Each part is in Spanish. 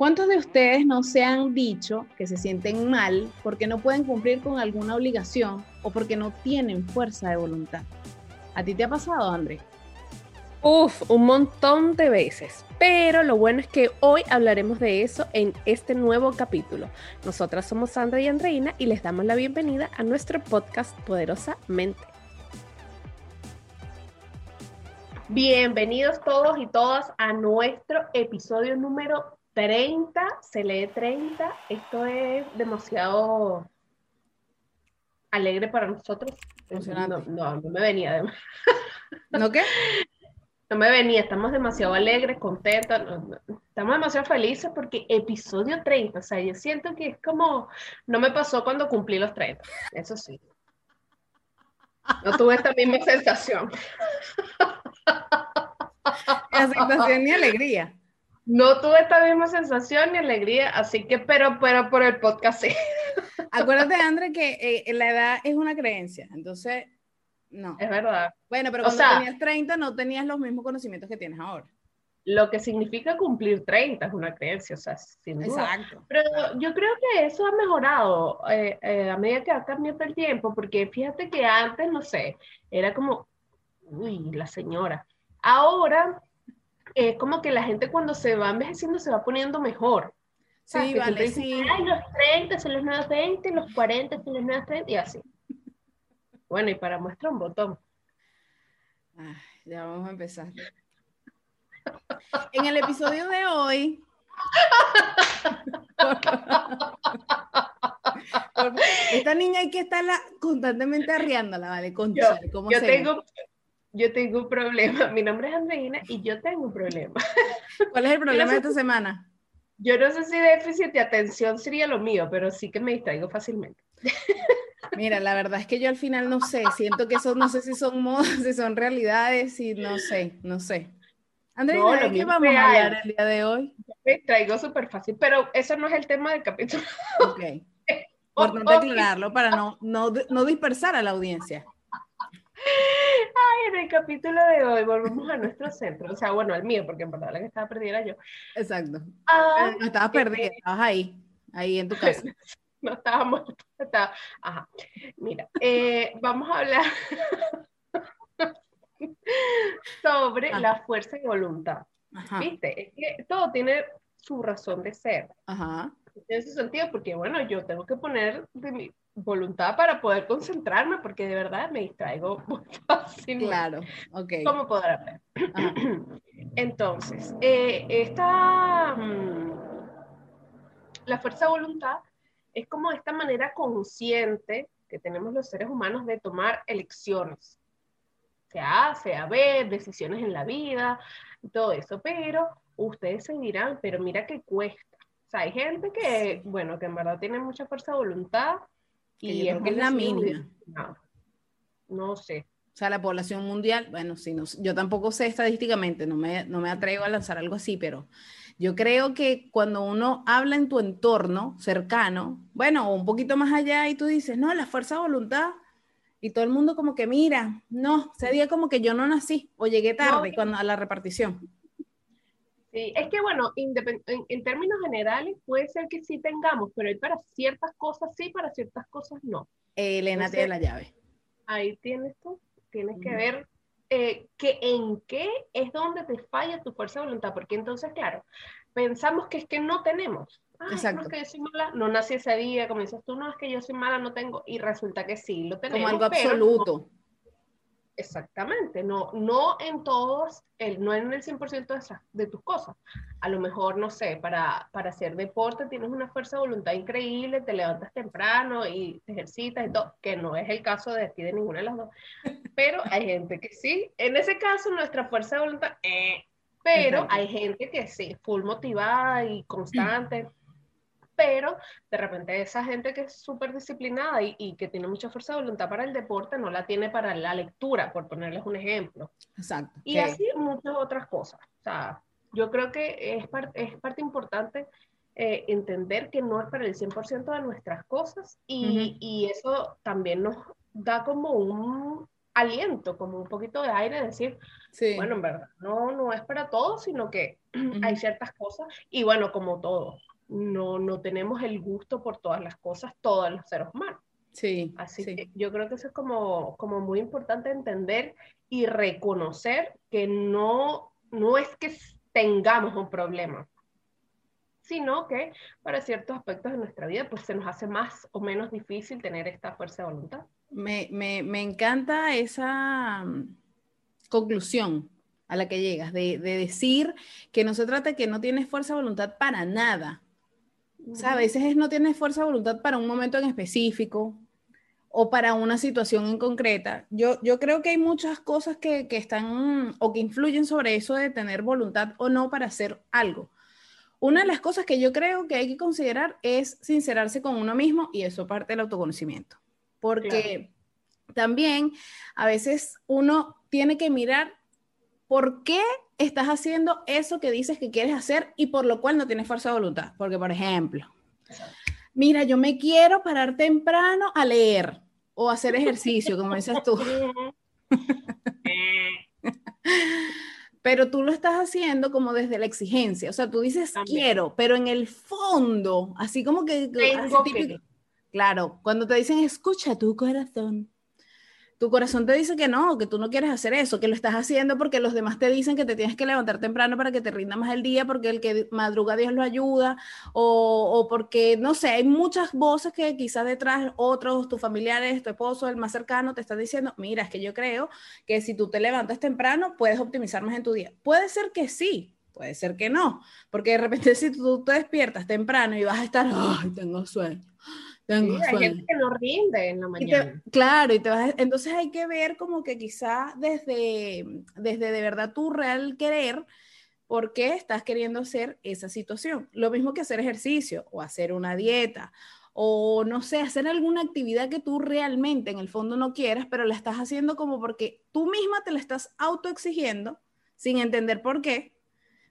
¿Cuántos de ustedes no se han dicho que se sienten mal porque no pueden cumplir con alguna obligación o porque no tienen fuerza de voluntad? ¿A ti te ha pasado, André? Uf, un montón de veces. Pero lo bueno es que hoy hablaremos de eso en este nuevo capítulo. Nosotras somos Sandra y Andreina y les damos la bienvenida a nuestro podcast Poderosamente. Bienvenidos todos y todas a nuestro episodio número 30, se lee 30. Esto es demasiado alegre para nosotros. No, no, no me venía. De... ¿No qué? No me venía, estamos demasiado alegres, contentos, estamos demasiado felices porque episodio 30, o sea, yo siento que es como, no me pasó cuando cumplí los 30, eso sí. No tuve esta misma sensación. Aceptación ni alegría. No tuve esta misma sensación ni alegría, así que, pero, pero por el podcast sí. Acuérdate, André, que eh, la edad es una creencia, entonces, no. Es verdad. Bueno, pero O cuando sea- tenías 30 no tenías los mismos conocimientos que tienes ahora. Lo que significa cumplir 30 es una creencia, o sea, sin duda. Exacto. Pero yo creo que eso ha mejorado eh, eh, a medida que ha cambiado el tiempo, porque fíjate que antes, no sé, era como, uy, la señora. Ahora es como que la gente cuando se va envejeciendo se va poniendo mejor. Sí, Que siempre vale, dicen, sí. Ay, los 30 son los nuevos 20, los 40 son los nuevos 30, y así. Bueno, y para muestra un botón. Ay, ya vamos a empezar. En el episodio de hoy. Esta niña hay que estarla constantemente arriándola, ¿vale? Concha, ¿cómo Yo se tengo, yo tengo un problema. Mi nombre es Andreina y yo tengo un problema. ¿Cuál es el problema de esta semana? Yo no sé si déficit de atención sería lo mío, pero sí que me distraigo fácilmente. Mira, la verdad es que yo al final no sé, siento que eso no sé si son modas, si son realidades, y no sé, no sé. No, ¿de qué vamos a hablar el día de hoy? Me distraigo súper fácil, pero eso no es el tema del capítulo. Ok. Importante aclararlo para no, no, no dispersar a la audiencia. Ay, en el capítulo de hoy volvemos a nuestro centro, o sea, bueno, al mío, porque en verdad la que estaba perdida era yo. Exacto. Ah, No estabas perdida, estabas ahí, ahí en tu casa. no estaba muerta, estaba... Ajá. Mira, eh, vamos a hablar sobre Ah. la fuerza y voluntad. Ajá, ¿Viste? Es que todo tiene su razón de ser. ajá. En ese sentido, porque bueno, yo tengo que poner de mi voluntad para poder concentrarme, porque de verdad me distraigo muy fácilmente. Claro, ok. ¿Cómo podrá ver? Entonces, eh, esta, mm, la fuerza de voluntad es como esta manera consciente que tenemos los seres humanos de tomar elecciones, sea A, sea B, decisiones en la vida, todo eso, pero ustedes se dirán, pero mira que cuesta. O sea, hay gente que, bueno, que en verdad tiene mucha fuerza de voluntad Que y creo que es la mínima. disciplinado. No sé. O sea, la población mundial, bueno, sí, no, yo tampoco sé estadísticamente, no me, no me atrevo a lanzar algo así, pero yo creo que cuando uno habla en tu entorno cercano, bueno, o un poquito más allá, y tú dices, no, la fuerza de voluntad, y todo el mundo como que, mira, no, ese día como que yo no nací, o llegué tarde cuando, a la repartición. Sí, es que bueno, en, en términos generales puede ser que sí tengamos, pero hay para ciertas cosas sí, para ciertas cosas no. Elena Entonces- tiene la llave. Ahí tienes tú, tienes que ver eh, que en qué es donde te falla tu fuerza de voluntad, porque entonces, claro, pensamos que es que no tenemos. Ay, no, Exacto. es que yo soy mala, no nací ese día, como dices tú, no, es que yo soy mala, no tengo, y resulta que sí, lo tenemos. Como algo pero no- absoluto. Exactamente, no, no en todos, el, no en el 100% de, esas- de tus cosas. A lo mejor, no sé, para, para hacer deporte tienes una fuerza de voluntad increíble, te levantas temprano y te ejercitas y todo, que no es el caso de aquí de ninguna de las dos. Pero hay gente que sí. En ese caso, nuestra fuerza de voluntad, eh, pero hay gente que sí, full motivada y constante. Pero de repente esa gente que es súper disciplinada y, y que tiene mucha fuerza de voluntad para el deporte no la tiene para la lectura, por ponerles un ejemplo. Exacto. Y así muchas otras cosas. O sea, yo creo que es, par- es parte importante eh, entender que no es para el 100% de nuestras cosas y, Ujú. y eso también nos da como un aliento, como un poquito de aire, decir, bueno, en verdad, no, no es para todos, sino que hay ciertas cosas, y bueno, como todo, no, no tenemos el gusto por todas las cosas, todos los seres humanos. Sí. Así que yo creo que eso es como, como muy importante entender y reconocer que no, no es que tengamos un problema, sino que para ciertos aspectos de nuestra vida pues se nos hace más o menos difícil tener esta fuerza de voluntad. Me, me, me encanta esa mm, conclusión a la que llegas, de, de, decir que no se trata que no tienes fuerza de voluntad para nada. O sea, a veces es no tienes fuerza de voluntad para un momento en específico o para una situación en concreta. Yo, yo creo que hay muchas cosas que, que están o que influyen sobre eso de tener voluntad o no para hacer algo. Una de las cosas que yo creo que hay que considerar es sincerarse con uno mismo y eso parte del autoconocimiento. Porque también a veces uno tiene que mirar por qué estás haciendo eso que dices que quieres hacer y por lo cual no tienes fuerza de voluntad. Porque, por ejemplo, mira, yo me quiero parar temprano a leer o hacer ejercicio, como dices tú. pero tú lo estás haciendo como desde la exigencia, o sea, tú dices quiero, pero en el fondo, así como que... Claro, cuando te dicen escucha tu corazón, tu corazón te dice que no, que tú no quieres hacer eso, que lo estás haciendo porque los demás te dicen que te tienes que levantar temprano para que te rinda más el día, porque el que madruga Dios lo ayuda, o, o porque, no sé, hay muchas voces que quizás detrás otros, tus familiares, tu esposo, el más cercano, te están diciendo, mira, es que yo creo que si tú te levantas temprano, puedes optimizar más en tu día. Puede ser que sí, puede ser que no, porque de repente si tú te despiertas temprano y vas a estar, ay, tengo sueño hay gente que no rinde en la mañana. claro, y te vas, entonces hay que ver como que quizá desde, desde de verdad tu real querer, por qué estás queriendo hacer esa situación. Lo mismo que hacer ejercicio o hacer una dieta o no sé, hacer alguna actividad que tú realmente en el fondo no quieras, pero la estás haciendo como porque tú misma te la estás autoexigiendo sin entender por qué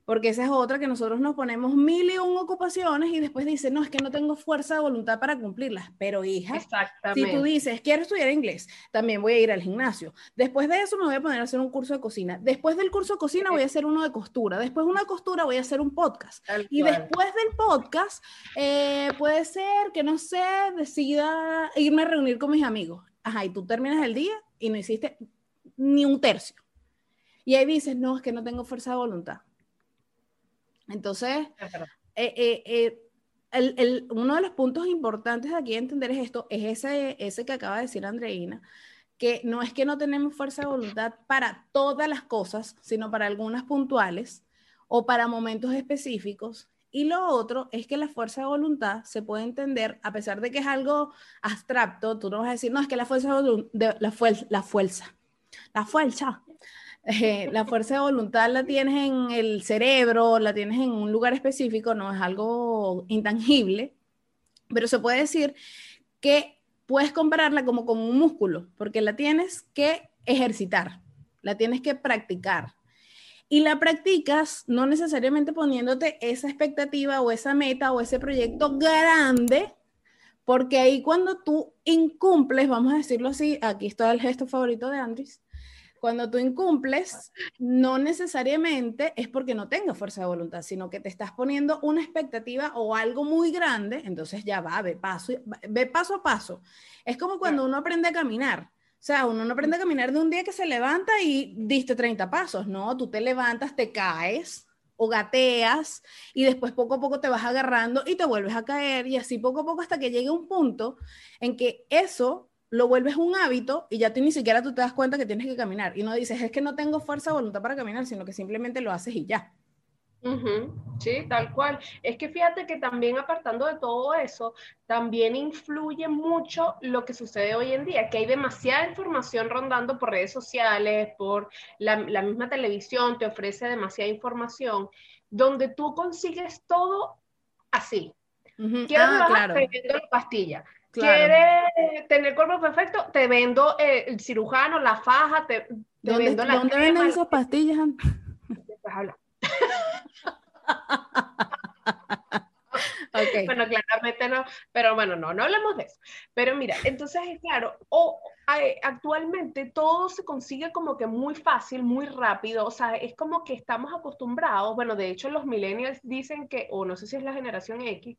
porque esa es otra que nosotros nos ponemos mil y un ocupaciones y después dice, no, es que no tengo fuerza de voluntad para cumplirlas. Pero hija, si tú dices, quiero estudiar inglés, también voy a ir al gimnasio. Después de eso me voy a poner a hacer un curso de cocina. Después del curso de cocina voy a hacer uno de costura. Después de una costura voy a hacer un podcast. y después del podcast eh, puede ser que, no sé, decida irme a reunir con mis amigos. Ajá, y tú terminas el día y no hiciste ni un tercio. Y ahí dices, no, es que no tengo fuerza de voluntad entonces, eh, eh, eh, el, uno de los puntos importantes de aquí entender es esto, es ese, ese que acaba de decir Andreina, que no es que no tenemos fuerza de voluntad para todas las cosas, sino para algunas puntuales o para momentos específicos. Y lo otro es que la fuerza de voluntad se puede entender, a pesar de que es algo abstracto, tú no vas a decir, no, es que la fuerza de, la, fuerza, la fuerza, la fuerza eh, la fuerza de voluntad la tienes en el cerebro, la tienes en un lugar específico, no es algo intangible, pero se puede decir que puedes compararla como con un músculo, porque la tienes que ejercitar, la tienes que practicar. Y la practicas no necesariamente poniéndote esa expectativa o esa meta o ese proyecto grande, porque ahí cuando tú incumples, vamos a decirlo así, aquí está el gesto favorito de Andrés, cuando tú incumples, no necesariamente es porque no tengas fuerza de voluntad, sino que te estás poniendo una expectativa o algo muy grande, entonces ya va, ve paso, ve paso a paso. Es como cuando uno aprende a caminar. O sea, uno no aprende a caminar de un día que se levanta y diste 30 pasos, no, tú te levantas, te caes o gateas y después poco a poco te vas agarrando y te vuelves a caer y así poco a poco hasta que llegue un punto en que eso lo vuelves un hábito y ya tú ni siquiera tú te das cuenta que tienes que caminar. Y no dices, es que no tengo fuerza o voluntad para caminar, sino que simplemente lo haces y ya. Sí, tal cual. Es que fíjate que también apartando de todo eso, también influye mucho lo que sucede hoy en día, que hay demasiada información rondando por redes sociales, por la, misma televisión, te ofrece demasiada información, donde tú consigues todo así. Quiero ah, claro. la pastilla. ¿Quieres tener cuerpo perfecto? Te vendo eh, el cirujano, la faja, te, vendo la ¿Dónde venden esas pastillas? Bueno, claramente no, pero bueno, no, no hablemos de eso. Pero mira, entonces, claro, o, actualmente todo se consigue como que muy fácil, muy rápido, o sea, es como que estamos acostumbrados, bueno, de hecho los millennials dicen que, o no sé si es la generación X,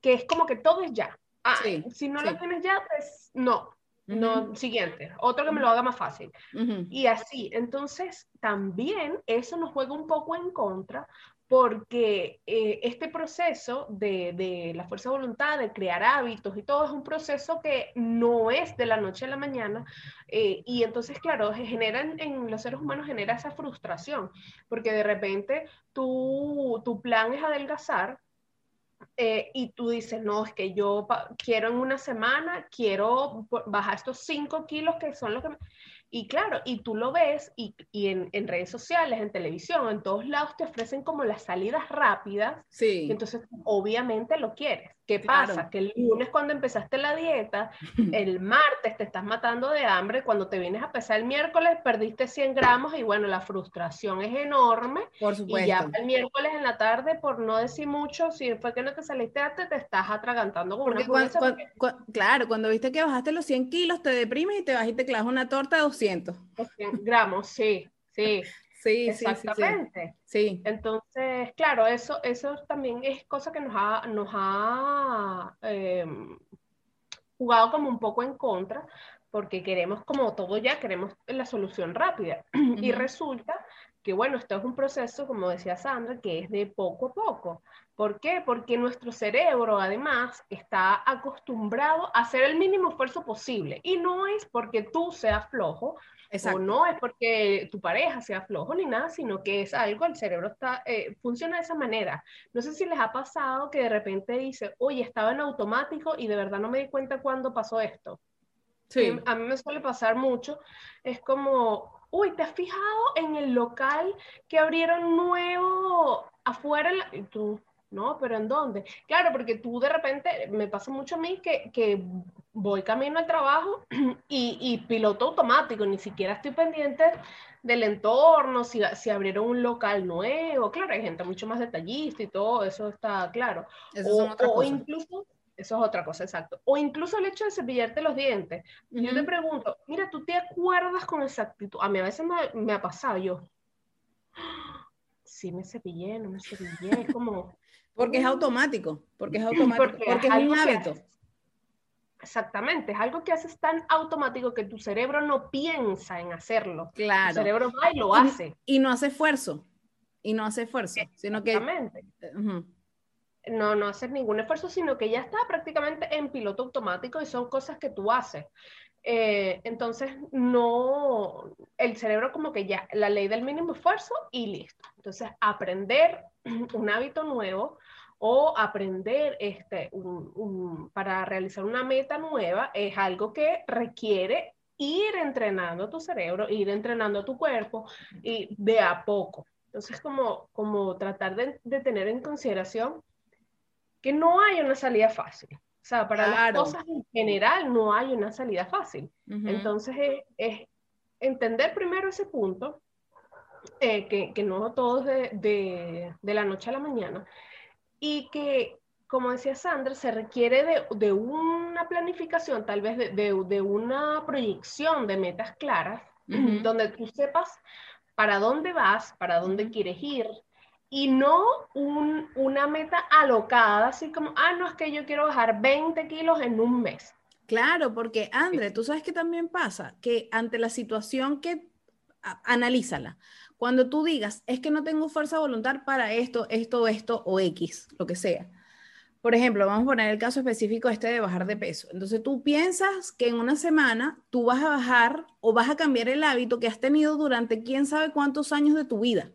que es como que todo es ya. Ah, si no lo tienes ya, pues no, no, siguiente, otro que me lo haga más fácil. Y así, entonces también eso nos juega un poco en contra porque eh, este proceso de, la fuerza de voluntad, de crear hábitos y todo es un proceso que no es de la noche a la mañana eh, y entonces, claro, genera en, los seres humanos genera esa frustración, porque de repente tu, tu plan es adelgazar, eh, y tú dices, no, es que yo quiero en una semana, quiero bajar estos 5 kilos que son los que... Y claro, y tú lo ves y, y en, en, redes sociales, en televisión, en todos lados te ofrecen como las salidas rápidas. Sí. Y entonces, obviamente lo quieres. ¿Qué pasa? Que el lunes cuando empezaste la dieta, el martes te estás matando de hambre, cuando te vienes a pesar el miércoles perdiste 100 gramos y bueno, la frustración es enorme. Por supuesto. Y ya el miércoles en la tarde, por no decir mucho, si fue que no te saliste antes, te estás atragantando con una Claro, cuando viste que bajaste los 100 kilos, te deprimes y te vas y te clavas una torta de 200. 100 gramos, sí, sí. Sí, exactamente. Sí, Entonces, claro, eso, eso también es cosa que nos ha, nos ha em, jugado como un poco en contra, porque queremos como todo ya, queremos la solución rápida. Y resulta que, bueno, esto es un proceso, como decía Sandra, que es de poco a poco. ¿Por qué? Porque nuestro cerebro, además, está acostumbrado a hacer el mínimo esfuerzo posible. Y no es porque tú seas flojo, o no es porque tu pareja sea flojo ni nada, sino que es algo, el cerebro está, eh, funciona de esa manera. No sé si les ha pasado que de repente dice, oye, estaba en automático y de verdad no me di cuenta cuándo pasó esto. Sí. A mí me suele pasar mucho. Es como, uy, ¿te has fijado en el local que abrieron nuevo afuera? Y tú, no, pero ¿en dónde? Claro, porque tú de repente, me pasa mucho a mí que, que voy camino al trabajo y, y, piloto automático, ni siquiera estoy pendiente del entorno, si, si, abrieron un local nuevo, claro, hay gente mucho más detallista y todo, eso está claro. Eso o, incluso, eso es otra cosa, exacto. O incluso el hecho de cepillarte los dientes. Yo te pregunto, mira, ¿tú te acuerdas con exactitud? A mí a veces me, me ha pasado, yo, sí me cepillé, no me cepillé, es como... Porque es automático, porque es automático, porque, es un hábito. Exactamente, es algo que haces tan automático que tu cerebro no piensa en hacerlo. Claro. Tu cerebro va y lo hace. Y no hace esfuerzo. Y no hace esfuerzo, sino que... Exactamente. No, no haces ningún esfuerzo, sino que ya está prácticamente en piloto automático y son cosas que tú haces. Eh, entonces, no, el cerebro como que ya, la ley del mínimo esfuerzo y listo. Entonces, aprender un hábito nuevo o aprender este, para realizar una meta nueva es algo que requiere ir entrenando tu cerebro, ir entrenando tu cuerpo y de a poco. Entonces, como, como tratar de, tener en consideración que no hay una salida fácil. O sea, para las cosas en general no hay una salida fácil. Entonces, es, entender primero ese punto, eh, que, que, no todo es de, de, de la noche a la mañana, y que, como decía Sandra, se requiere de, de una planificación, tal vez de, de, una proyección de metas claras, donde tú sepas para dónde vas, para dónde quieres ir, y no un, una meta alocada, así como, ah, no, es que yo quiero bajar 20 kilos en un mes. Claro, porque André, tú sabes que también pasa que ante la situación que analízala. Cuando tú digas, es que no tengo fuerza voluntad para esto, esto, esto o X, lo que sea. Por ejemplo, vamos a poner el caso específico este de bajar de peso. Entonces tú piensas que en una semana tú vas a bajar o vas a cambiar el hábito que has tenido durante quién sabe cuántos años de tu vida.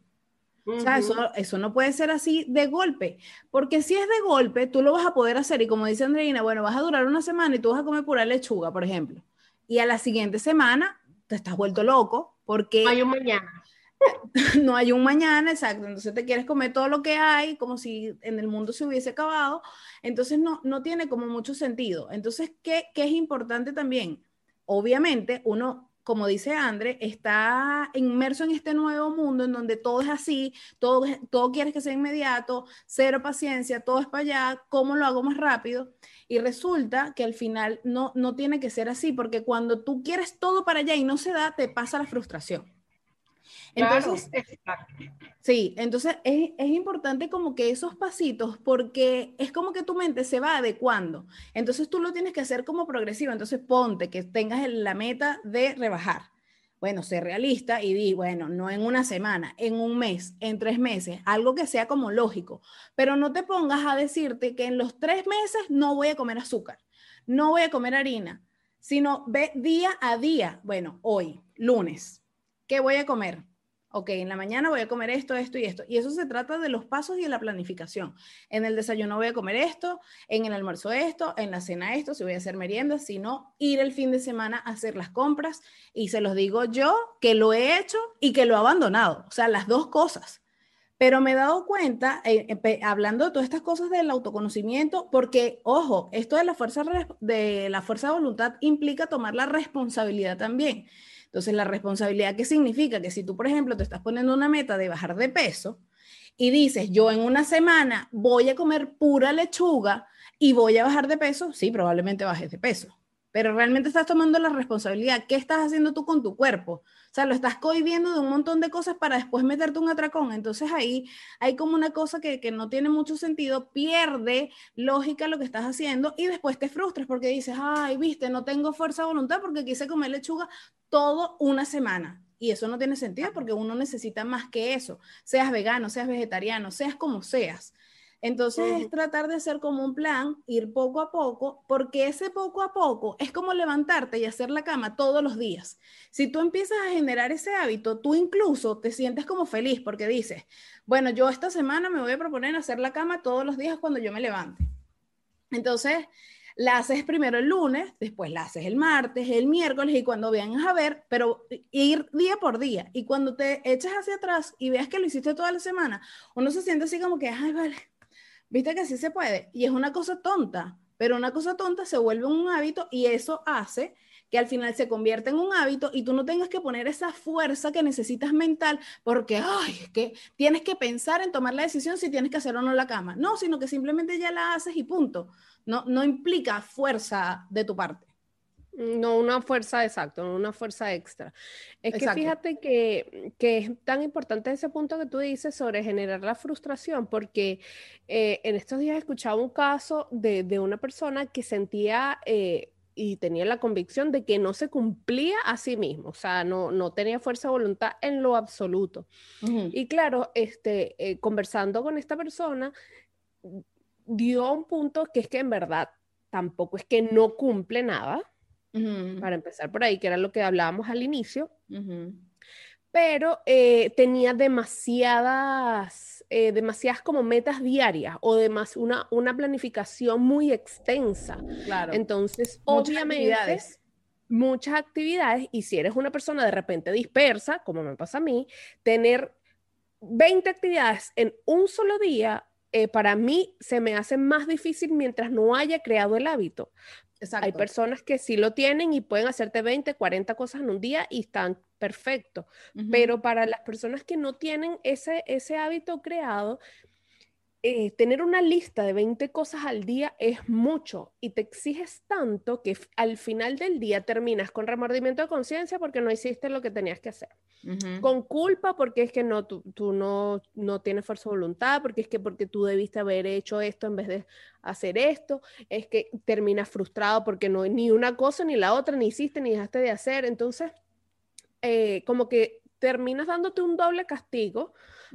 O sea, eso, eso, no puede ser así de golpe, porque si es de golpe, tú lo vas a poder hacer y como dice Andreina, bueno, vas a durar una semana y tú vas a comer pura lechuga, por ejemplo, y a la siguiente semana te estás vuelto loco porque... hay un mañana. no hay un mañana, exacto. Entonces te quieres comer todo lo que hay, como si en el mundo se hubiese acabado. Entonces no, no tiene como mucho sentido. Entonces, ¿qué, ¿qué es importante también? Obviamente, uno como dice André, está inmerso en este nuevo mundo en donde todo es así, todo, todo quieres que sea inmediato, cero paciencia, todo es para allá, ¿cómo lo hago más rápido? Y resulta que al final no, no tiene que ser así, porque cuando tú quieres todo para allá y no se da, te pasa la frustración. Entonces, sí, entonces es, es, importante como que esos pasitos, porque es como que tu mente se va adecuando. Entonces tú lo tienes que hacer como progresivo. Entonces ponte que tengas la meta de rebajar. Bueno, sé realista y di, bueno, no en una semana, en un mes, en tres meses, algo que sea como lógico, pero no te pongas a decirte que en los tres meses no voy a comer azúcar, no voy a comer harina, sino ve día a día, bueno, hoy, lunes, ¿qué voy a comer? ok, en la mañana voy a comer esto, esto y esto. Y eso se trata de los pasos y de la planificación. En el desayuno voy a comer esto, en el almuerzo esto, en la cena esto, si voy a hacer merienda, si no, ir el fin de semana a hacer las compras. Y se los digo yo que lo he hecho y que lo he abandonado. O sea, las dos cosas. Pero me he dado cuenta, eh, eh, hablando de todas estas cosas del autoconocimiento, porque, ojo, esto de la fuerza de la fuerza de voluntad implica tomar la responsabilidad también. Entonces, la responsabilidad, ¿qué significa? Que si tú, por ejemplo, te estás poniendo una meta de bajar de peso y dices, yo en una semana voy a comer pura lechuga y voy a bajar de peso, sí, probablemente bajes de peso, pero realmente estás tomando la responsabilidad. ¿Qué estás haciendo tú con tu cuerpo? O sea, lo estás cohibiendo de un montón de cosas para después meterte un atracón. Entonces ahí hay como una cosa que, que, no tiene mucho sentido, pierde lógica lo que estás haciendo y después te frustras porque dices, ay, viste, no tengo fuerza de voluntad porque quise comer lechuga todo una semana. Y eso no tiene sentido porque uno necesita más que eso, seas vegano, seas vegetariano, seas como seas. Entonces es tratar de hacer como un plan, ir poco a poco, porque ese poco a poco es como levantarte y hacer la cama todos los días. Si tú empiezas a generar ese hábito, tú incluso te sientes como feliz porque dices, bueno, yo esta semana me voy a proponer hacer la cama todos los días cuando yo me levante. Entonces, la haces primero el lunes, después la haces el martes, el miércoles y cuando vengas a ver, pero ir día por día. Y cuando te eches hacia atrás y veas que lo hiciste toda la semana, uno se siente así como que, ay, vale, Viste que sí se puede. Y es una cosa tonta, pero una cosa tonta se vuelve un hábito y eso hace que al final se convierta en un hábito y tú no tengas que poner esa fuerza que necesitas mental porque, ay, es que tienes que pensar en tomar la decisión si tienes que hacer o no la cama. No, sino que simplemente ya la haces y punto. No, no implica fuerza de tu parte. No una fuerza, exacto, no una fuerza extra. Es que fíjate que, es tan importante ese punto que tú dices sobre generar la frustración, porque eh, en estos días he escuchado un caso de, una persona que sentía eh, y tenía la convicción de que no se cumplía a sí mismo, o sea, no, no tenía fuerza de voluntad en lo absoluto. Y claro, este, eh, conversando con esta persona, dio un punto que es que en verdad tampoco es que no cumple nada para empezar por ahí, que era lo que hablábamos al inicio. Pero eh, tenía demasiadas, eh, demasiadas como metas diarias o demás, una, una planificación muy extensa. Claro. Entonces, obviamente, muchas actividades, y si eres una persona de repente dispersa, como me pasa a mí, tener 20 actividades en un solo día eh, para mí se me hace más difícil mientras no haya creado el hábito. Hay personas que sí lo tienen y pueden hacerte 20, 40 cosas en un día y están perfectos. Pero para las personas que no tienen ese, ese hábito creado, eh, tener una lista de 20 cosas al día es mucho y te exiges tanto que al final del día terminas con remordimiento de conciencia porque no hiciste lo que tenías que hacer. Con culpa porque es que no, tú, tú, no, no tienes fuerza de voluntad, porque es que porque tú debiste haber hecho esto en vez de hacer esto, es que terminas frustrado porque no ni una cosa ni la otra, ni hiciste ni dejaste de hacer. Entonces, eh, como que terminas dándote un doble castigo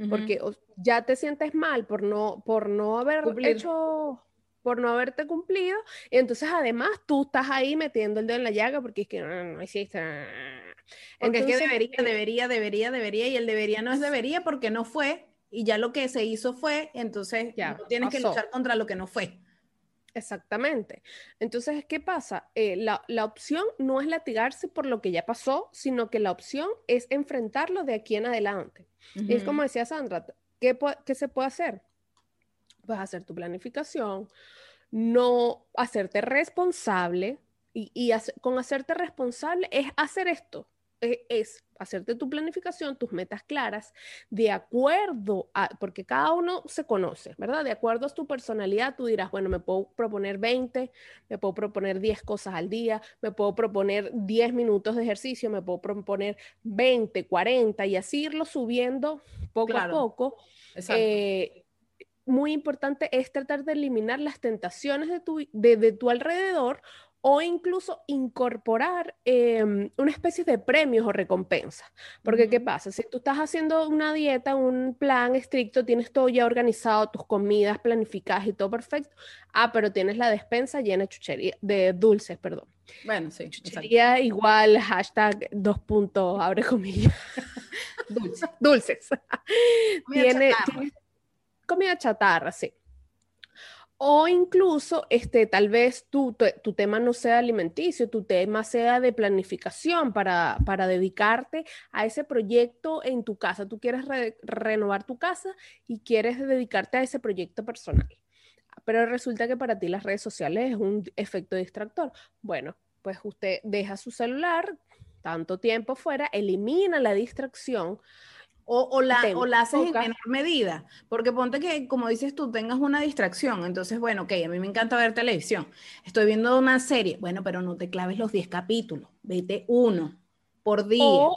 porque ya te sientes mal por no, por no haber hecho, por no haberte cumplido, y entonces además tú estás ahí metiendo el dedo en la llaga porque es que no, hiciste. Porque es que debería, eh debería, debería, debería, y el debería no es debería porque no fue, y ya lo que se hizo fue, entonces ya, no tienes que luchar contra lo que no fue. Exactamente. Entonces, ¿qué pasa? Eh, la, la, opción no es latigarse por lo que ya pasó, sino que la opción es enfrentarlo de aquí en adelante. Y es como decía Sandra, ¿qué, ¿qué, se puede hacer? Pues hacer tu planificación, no hacerte responsable, y, y con hacerte responsable es hacer esto. Eh, es hacerte tu planificación, tus metas claras, de acuerdo a, porque cada uno se conoce, ¿verdad? De acuerdo a tu personalidad, tú dirás, bueno, me puedo proponer 20, me puedo proponer 10 cosas al día, me puedo proponer 10 minutos de ejercicio, me puedo proponer 20, 40 y así irlo subiendo poco a poco. Eh, muy importante es tratar de eliminar las tentaciones de tu, de tu alrededor o incluso incorporar em, una especie de premios o recompensas. Porque, ¿qué pasa? Si tú estás haciendo una dieta, un plan estricto, tienes todo ya organizado, tus comidas planificadas y todo perfecto, ah, pero tienes la despensa llena de chuchería, de dulces, perdón. Bueno, sí. Chuchería igual, hashtag dos puntos, abre comillas. dulces. dulces. Tiene, comida chatarra, sí. O incluso, este, tal vez tu, tu, tema no sea alimenticio, tu tema sea de planificación para, para dedicarte a ese proyecto en tu casa. Tú quieres renovar tu casa y quieres dedicarte a ese proyecto personal. Pero resulta que para ti las redes sociales es un efecto distractor. Bueno, pues usted deja su celular tanto tiempo fuera, elimina la distracción o, la, o la haces en menor medida, porque ponte que, como dices tú, tengas una distracción, entonces, bueno, ok, a mí me encanta ver televisión, estoy viendo una serie, bueno, pero no te claves los 10 capítulos, vete uno por día.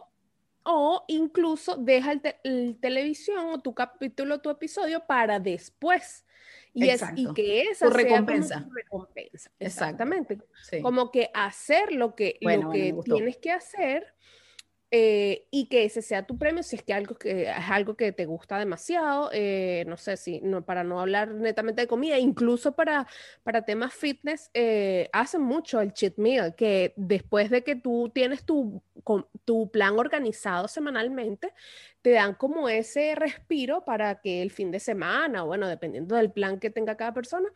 O, incluso deja el, televisión o tu capítulo, tu episodio para después. Y, es, y que esa tu recompensa. recompensa. Exactamente. Como que hacer lo que, lo que tienes que hacer eh, y que ese sea tu premio si es que algo que es algo que te gusta demasiado, eh, no sé si no, para no hablar netamente de comida, incluso para, para temas fitness, eh, hacen mucho el cheat meal, que después de que tú tienes tu, tu plan organizado semanalmente, te dan como ese respiro para que el fin de semana, bueno, dependiendo del plan que tenga cada persona,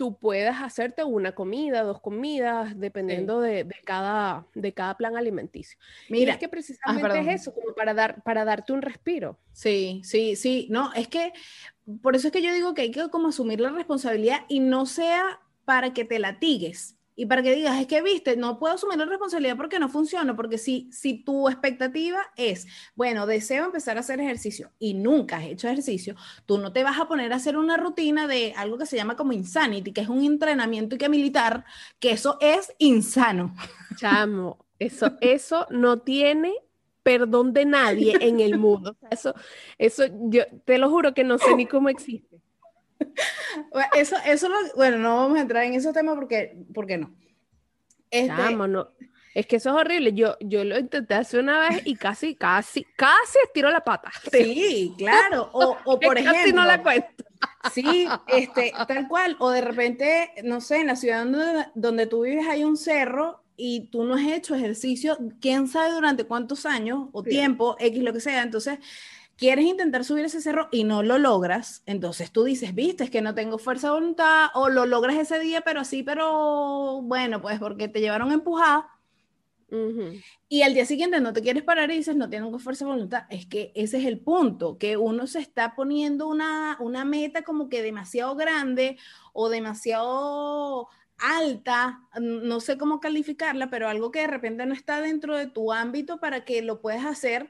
tú puedas hacerte una comida, dos comidas, dependiendo de, cada, de cada plan alimenticio. Mira, es que ah, precisamente es eso, como para, dar, para darte un respiro. Sí, sí, sí, no, es que por eso es que yo digo que hay que como asumir la responsabilidad y no sea para que te latigues, y para que digas, es que viste, no puedo asumir la responsabilidad porque no funciona, porque si, si tu expectativa es, bueno, deseo empezar a hacer ejercicio y nunca has hecho ejercicio, tú no te vas a poner a hacer una rutina de algo que se llama como insanity, que es un entrenamiento y que militar, que eso es insano. Chamo, eso, eso no tiene perdón de nadie en el mundo. Eso, eso, yo te lo juro que no sé ni cómo existe. Eso, eso bueno, no vamos a entrar en esos temas porque, porque no. Este, no. Es que eso es horrible. Yo, yo lo intenté hacer una vez y casi, casi, casi estiro la pata. Sí, claro. O, o por ejemplo. Casi no la cuento. Sí, este, tal cual. O de repente, no sé, en la ciudad donde, donde tú vives hay un cerro y tú no has hecho ejercicio, quién sabe durante cuántos años o tiempo, X, lo que sea. Entonces, quieres intentar subir ese cerro y no lo logras, entonces tú dices, viste, es que no tengo fuerza de voluntad, o lo logras ese día, pero sí, pero bueno, pues porque te llevaron empujada. Y al día siguiente no te quieres parar y dices, no tengo fuerza de voluntad. Es que ese es el punto, que uno se está poniendo una, una meta como que demasiado grande o demasiado alta, no sé cómo calificarla, pero algo que de repente no está dentro de tu ámbito para que lo puedas hacer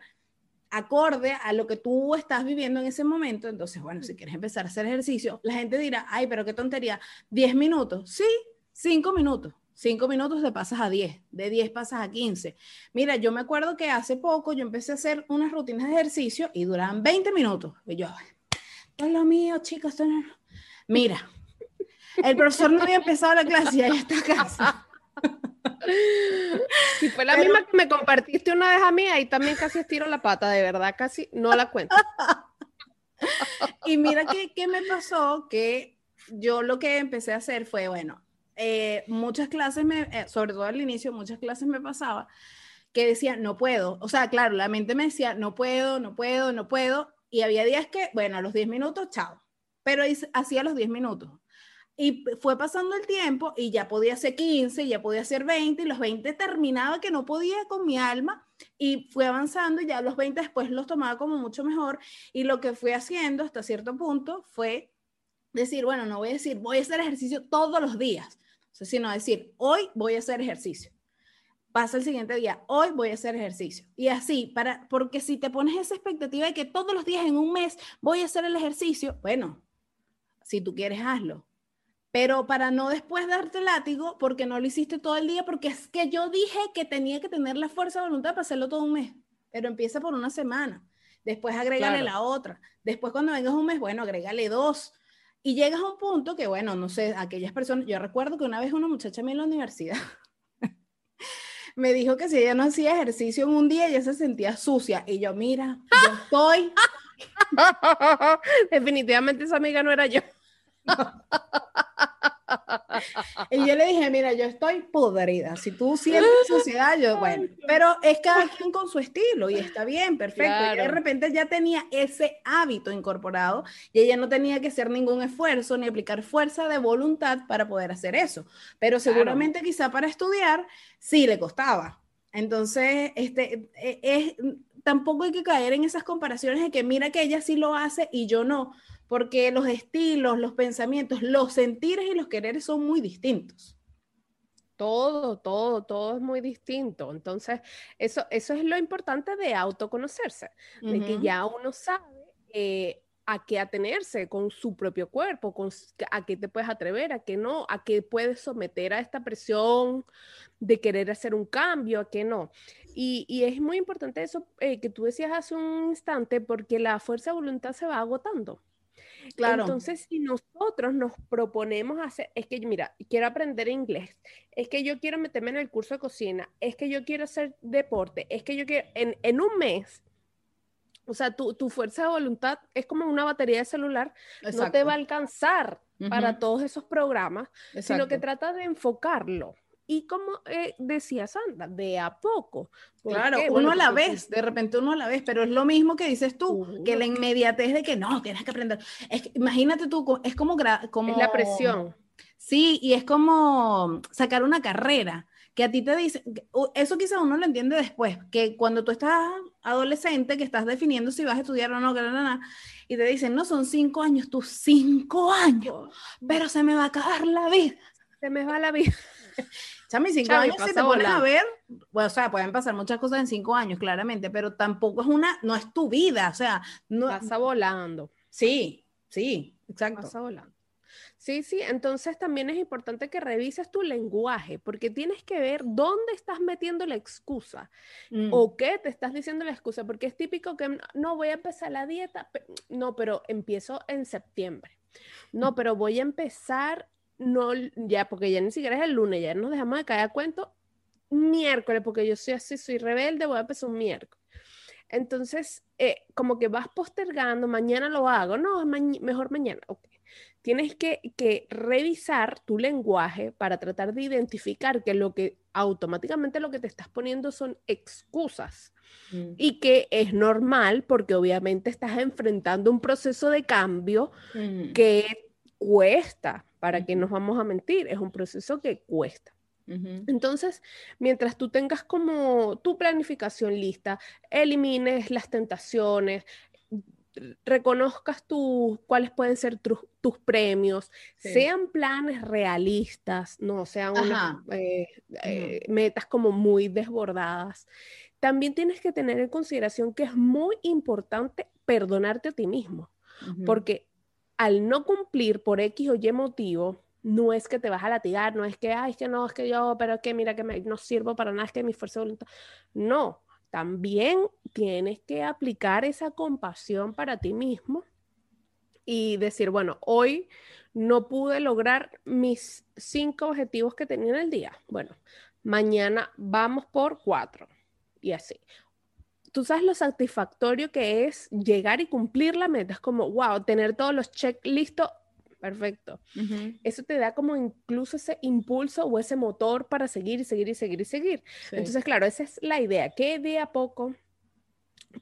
acorde a lo que tú estás viviendo en ese momento. Entonces, bueno, si quieres empezar a hacer ejercicio, la gente dirá, ay, pero qué tontería, 10 minutos. Sí, 5 minutos. 5 minutos te pasas a 10, de 10 pasas a 15. Mira, yo me acuerdo que hace poco yo empecé a hacer unas rutinas de ejercicio y duraban 20 minutos. Y yo, esto es lo mío, chicos. Mira, el profesor no había empezado la clase y ya está. Si fue la misma que me compartiste una vez a mí, ahí también casi estiro la pata, de verdad, casi no la cuento. y mira qué, qué me pasó, que yo lo que empecé a hacer fue, bueno, eh, muchas clases, me, eh, sobre todo al inicio, muchas clases me pasaba que decía, no puedo. O sea, claro, la mente me decía, no puedo, no puedo, no puedo. Y había días que, bueno, a los 10 minutos, chao. Pero hacía los 10 minutos. Y fue pasando el tiempo y ya podía ser 15, ya podía ser 20 y los 20 terminaba que no podía con mi alma y fue avanzando y ya los 20 después los tomaba como mucho mejor y lo que fui haciendo hasta cierto punto fue decir, bueno, no voy a decir voy a hacer ejercicio todos los días, sino decir, hoy voy a hacer ejercicio. pasa el siguiente día, hoy voy a hacer ejercicio. Y así, para, porque si te pones esa expectativa de que todos los días en un mes voy a hacer el ejercicio, bueno, si tú quieres, hazlo. Pero para no después darte látigo porque no lo hiciste todo el día, porque es que yo dije que tenía que tener la fuerza de voluntad para hacerlo todo un mes, pero empieza por una semana, después agrégale la otra, después cuando vengas un mes, bueno, agrégale dos. Y llegas a un punto que, bueno, no sé, aquellas personas, yo recuerdo que una vez una muchacha me en la universidad me dijo que si ella no hacía ejercicio en un día, ella se sentía sucia. Y yo, mira, yo estoy. Definitivamente esa amiga no era yo. y yo le dije, mira, yo estoy podrida. Si tú sientes sociedad, yo, bueno, pero es cada quien con su estilo y está bien, perfecto. Y de repente ya tenía ese hábito incorporado y ella no tenía que hacer ningún esfuerzo ni aplicar fuerza de voluntad para poder hacer eso. Pero seguramente quizá para estudiar sí le costaba. Entonces, este, e, es, tampoco hay que caer en esas comparaciones de que mira que ella sí lo hace y yo no porque los estilos, los pensamientos, los sentires y los quereres son muy distintos. Todo, todo, todo es muy distinto. Entonces, eso, eso es lo importante de autoconocerse, de que ya uno sabe eh, a qué atenerse con su propio cuerpo, con, a qué te puedes atrever, a qué no, a qué puedes someter a esta presión de querer hacer un cambio, a qué no. Y, y es muy importante eso eh, que tú decías hace un instante, porque la fuerza de voluntad se va agotando. Claro. Entonces, si nosotros nos proponemos hacer, es que, mira, quiero aprender inglés, es que yo quiero meterme en el curso de cocina, es que yo quiero hacer deporte, es que yo quiero, en, en un mes, o sea, tu, tu, fuerza de voluntad es como una batería de celular, no te va a alcanzar para todos esos programas, sino que trata de enfocarlo. Y como eh, decía Sandra, de a poco. Claro, uno a la vez, de repente uno a la vez, pero es lo mismo que dices tú, que la inmediatez de que no, tienes que aprender. Es imagínate tú, es como, como... Es la presión. Sí, y es como sacar una carrera, que a ti te dicen, eso quizás uno lo entiende después, que cuando tú estás adolescente, que estás definiendo si vas a estudiar o no, que nada, y te dicen, no, son cinco años, tú cinco años, pero se me va a acabar la vida. Se me va la vida. Chami, cinco años si te pones a ver, bueno, o sea, pueden pasar muchas cosas en cinco años, claramente, pero tampoco es una, no es tu vida, o sea, no. Pasa volando. Sí, sí, exacto. Pasa volando. Sí, sí, entonces también es importante que revises tu lenguaje, porque tienes que ver dónde estás metiendo la excusa mm. o qué te estás diciendo la excusa, porque es típico que no voy a empezar la dieta, no, pero empiezo en septiembre. No, pero voy a empezar no, ya, porque ya ni siquiera es el lunes, ya nos dejamos de caer a cuento miércoles, porque yo soy así, soy rebelde, voy a empezar un miércoles. Entonces, eh, como que vas postergando, mañana lo hago, no, mejor mañana, ok. Tienes que, que, revisar tu lenguaje para tratar de identificar que lo que automáticamente lo que te estás poniendo son excusas mm. y que es normal porque obviamente estás enfrentando un proceso de cambio mm. que cuesta, para que nos vamos a mentir, es un proceso que cuesta. Entonces, mientras tú tengas como tu planificación lista, elimines las tentaciones, reconozcas tú cuáles pueden ser tus premios, sean planes realistas, no sean eh, eh, metas como muy desbordadas. También tienes que tener en consideración que es muy importante perdonarte a ti mismo, porque al no cumplir por X o Y motivo, no es que te vas a latigar, no es que, ay, es que no, es que yo, pero que mira que no sirvo para nada, es que mi fuerza de voluntad. No, también tienes que aplicar esa compasión para ti mismo y decir, bueno, hoy no pude lograr mis cinco objetivos que tenía en el día. Bueno, mañana vamos por cuatro y así tú sabes lo satisfactorio que es llegar y cumplir la meta. Es como, wow, tener todos los checks listos, perfecto. Eso te da como incluso ese impulso o ese motor para seguir y seguir y seguir y seguir. Entonces, claro, esa es la idea, que de a poco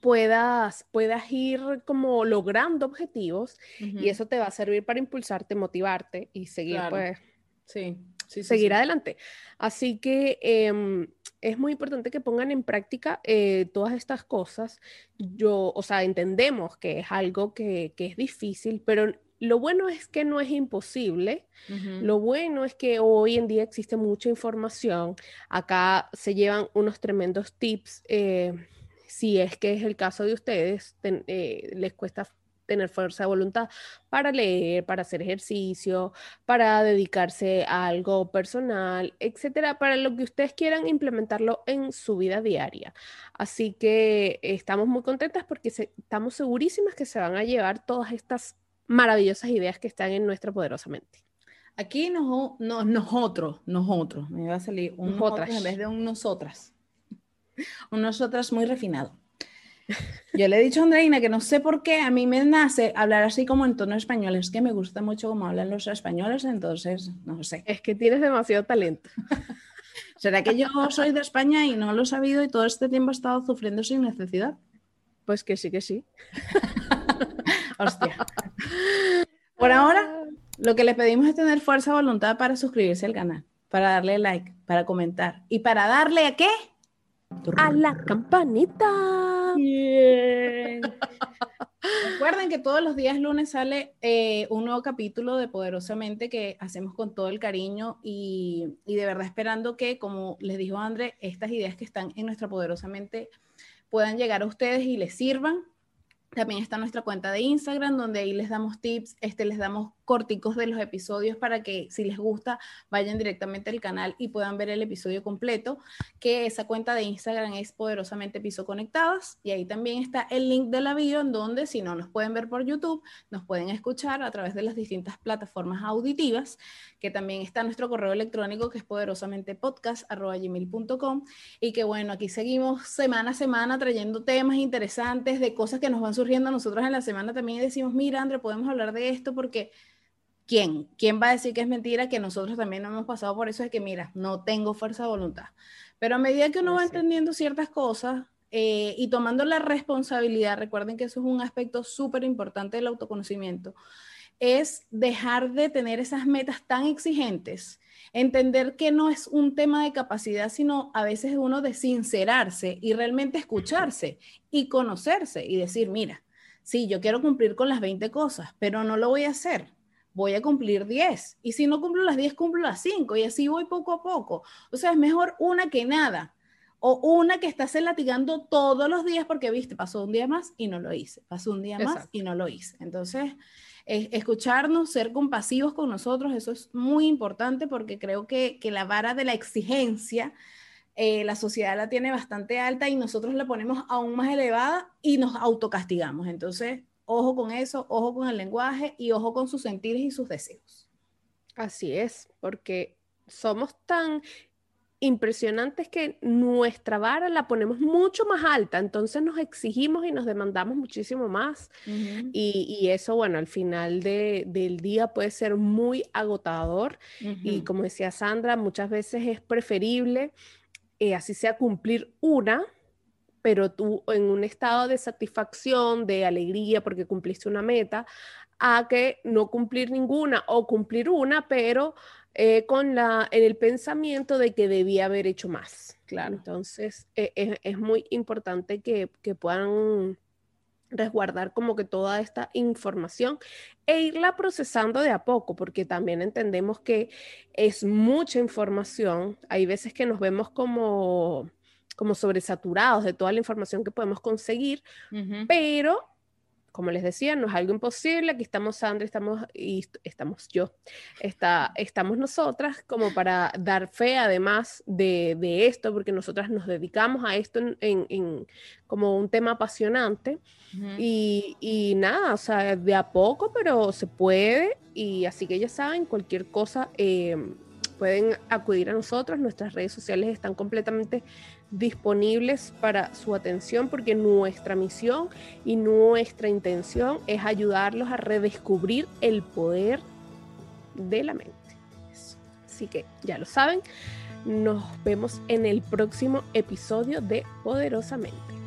puedas, puedas ir como logrando objetivos y eso te va a servir para impulsarte, motivarte y seguir, pues, sí. Sí, seguir adelante. Así que em, es muy importante que pongan en práctica eh, todas estas cosas. Yo, o sea, entendemos que es algo que, es difícil, pero lo bueno es que no es imposible, lo bueno es que hoy en día existe mucha información, acá se llevan unos tremendos tips, eh, si es que es el caso de ustedes, eh, les cuesta tener fuerza de voluntad para leer, para hacer ejercicio, para dedicarse a algo personal, etcétera, para lo que ustedes quieran implementarlo en su vida diaria. Así que estamos muy contentas porque estamos segurísimas que se van a llevar todas estas maravillosas ideas que están en nuestra poderosa mente. Aquí no, no, nosotros, nosotros, me va a salir un nosotras en vez de un nosotras. Un nosotras muy refinado. Yo le he dicho a Andreina que no sé por qué a mí me nace hablar así como en tono español. Es que me gusta mucho cómo hablan los españoles, entonces no sé. Es que tienes demasiado talento. ¿Será que yo soy de España y no lo he sabido y todo este tiempo he estado sufriendo sin necesidad? Pues que sí, que sí. Hostia. Por ahora, lo que le pedimos es tener fuerza voluntad para suscribirse al canal, para darle like, para comentar y para darle a qué? A la campanita. Recuerden que todos los días lunes sale eh, un nuevo capítulo de Poderosamente que hacemos con todo el cariño y, y de verdad esperando que, como les dijo André, estas ideas que están en nuestra Poderosamente puedan llegar a ustedes y les sirvan también está nuestra cuenta de Instagram, donde ahí les damos tips, este, les damos corticos de los episodios para que si les gusta vayan directamente al canal y puedan ver el episodio completo, que esa cuenta de Instagram es poderosamente piso conectadas y ahí también está el link de la bio en donde si no nos pueden ver por YouTube, nos pueden escuchar a través de las distintas plataformas auditivas, que también está nuestro correo electrónico que es poderosamente podcast@gmail.com y que bueno, aquí seguimos semana a semana trayendo temas interesantes de cosas que nos van surgiendo nosotros en la semana también y decimos, mira, André, podemos hablar de esto porque ¿quién? ¿Quién va a decir que es mentira? Que nosotros también hemos pasado por eso de que, mira, no tengo fuerza de voluntad. Pero a medida que uno va entendiendo ciertas cosas eh, y tomando la responsabilidad, recuerden que eso es un aspecto súper importante del autoconocimiento, es dejar de tener esas metas tan exigentes, entender que no es un tema de capacidad, sino a veces uno de sincerarse y realmente escucharse y conocerse y decir, mira, sí, yo quiero cumplir con las 20 cosas, pero no lo voy a hacer voy a cumplir 10. Y si no cumplo las 10, cumplo las 5. Y así voy poco a poco. O sea, es mejor una que nada. O una que estás latigando todos los días porque, viste, pasó un día más y no lo hice. Pasó un día más y no lo hice. Entonces, escucharnos, ser compasivos con nosotros, eso es muy importante porque creo que, que la vara de la exigencia, eh, la sociedad la tiene bastante alta y nosotros la ponemos aún más elevada y nos autocastigamos. Entonces, Ojo con eso, ojo con el lenguaje y ojo con sus sentidos y sus deseos. Así es, porque somos tan impresionantes que nuestra vara la ponemos mucho más alta, entonces nos exigimos y nos demandamos muchísimo más. y, eso, bueno, al final del día puede ser muy agotador y como decía Sandra, muchas veces es preferible, eh, así sea cumplir una, pero tú en un estado de satisfacción, de alegría porque cumpliste una meta, a que no cumplir ninguna o cumplir una, pero eh, con la, en el pensamiento de que debía haber hecho más. Claro. Entonces, e, e, es muy importante que, que puedan resguardar como que toda esta información e irla procesando de a poco, porque también entendemos que es mucha información. Hay veces que nos vemos como como sobresaturados de toda la información que podemos conseguir, pero como les decía, no es algo imposible. Aquí estamos Sandra, estamos y estamos yo, está, estamos nosotras como para dar fe además de, de esto, porque nosotras nos dedicamos a esto en, en, como un tema apasionante. y, y, nada, o sea, de a poco, pero se puede. Y así que ya saben, cualquier cosa. Eh, pueden acudir a nosotros, nuestras redes sociales están completamente disponibles para su atención porque nuestra misión y nuestra intención es ayudarlos a redescubrir el poder de la mente. Así que ya lo saben, nos vemos en el próximo episodio de Poderosamente.